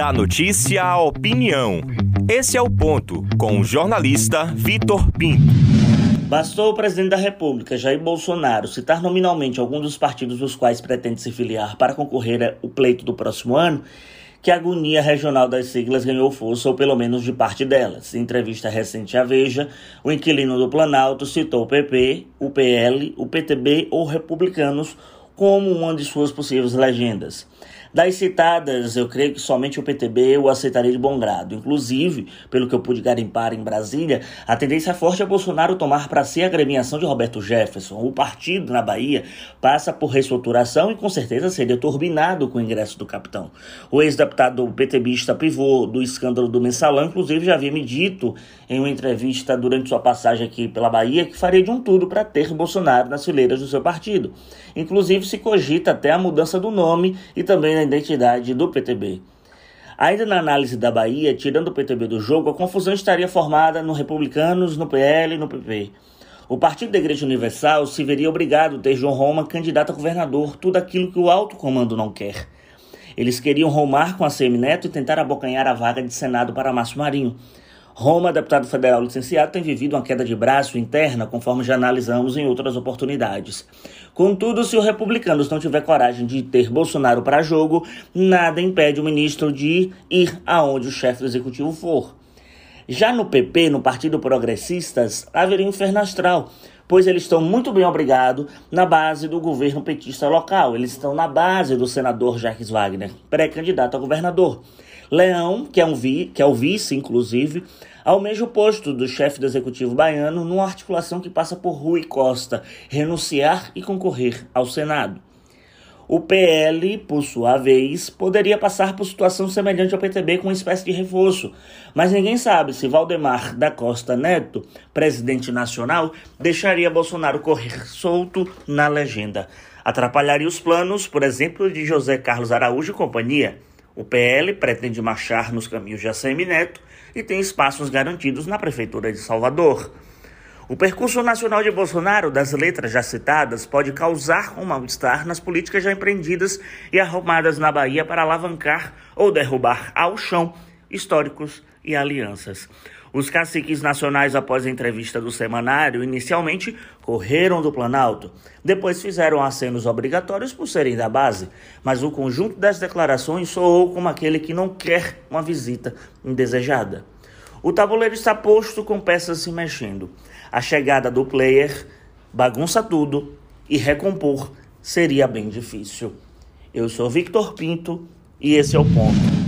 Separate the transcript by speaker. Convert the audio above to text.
Speaker 1: Da notícia à opinião. Esse é o ponto, com o jornalista Vitor Pinto.
Speaker 2: Bastou o presidente da República, Jair Bolsonaro, citar nominalmente algum dos partidos dos quais pretende se filiar para concorrer ao pleito do próximo ano, que a agonia regional das siglas ganhou força, ou pelo menos de parte delas. Em entrevista recente à Veja, o inquilino do Planalto citou o PP, o PL, o PTB ou republicanos como uma de suas possíveis legendas. Das citadas, eu creio que somente o PTB o aceitaria de bom grado. Inclusive, pelo que eu pude garimpar em Brasília, a tendência forte é Bolsonaro tomar para si a agremiação de Roberto Jefferson. O partido na Bahia passa por reestruturação e com certeza seria turbinado com o ingresso do capitão. O ex-deputado PTBista pivô do escândalo do Mensalão, inclusive, já havia me dito em uma entrevista durante sua passagem aqui pela Bahia que faria de um tudo para ter Bolsonaro nas fileiras do seu partido. Inclusive, se cogita até a mudança do nome e também a identidade do PTB. Ainda na análise da Bahia, tirando o PTB do jogo, a confusão estaria formada no Republicanos, no PL e no PP. O Partido da Igreja Universal se veria obrigado a ter João Roma candidato a governador, tudo aquilo que o alto comando não quer. Eles queriam romar com a Semineto e tentar abocanhar a vaga de Senado para Márcio Marinho. Roma, deputado federal licenciado, tem vivido uma queda de braço interna, conforme já analisamos em outras oportunidades. Contudo, se o republicanos não tiver coragem de ter Bolsonaro para jogo, nada impede o ministro de ir aonde o chefe do executivo for. Já no PP, no Partido Progressistas, haveria um inferno astral, pois eles estão muito bem obrigados na base do governo petista local. Eles estão na base do senador Jacques Wagner, pré-candidato a governador. Leão, que é, um vi, que é o vice, inclusive, almeja o posto do chefe do executivo baiano numa articulação que passa por Rui Costa renunciar e concorrer ao Senado. O PL, por sua vez, poderia passar por situação semelhante ao PTB com uma espécie de reforço, mas ninguém sabe se Valdemar da Costa Neto, presidente nacional, deixaria Bolsonaro correr solto na legenda. Atrapalharia os planos, por exemplo, de José Carlos Araújo e companhia o PL pretende marchar nos caminhos de ACM Neto e tem espaços garantidos na Prefeitura de Salvador. O percurso nacional de Bolsonaro, das letras já citadas, pode causar um mal-estar nas políticas já empreendidas e arrumadas na Bahia para alavancar ou derrubar ao chão históricos e alianças. Os caciques nacionais, após a entrevista do semanário, inicialmente correram do Planalto, depois fizeram acenos obrigatórios por serem da base, mas o conjunto das declarações soou como aquele que não quer uma visita indesejada. O tabuleiro está posto com peças se mexendo. A chegada do player bagunça tudo e recompor seria bem difícil. Eu sou Victor Pinto e esse é o ponto.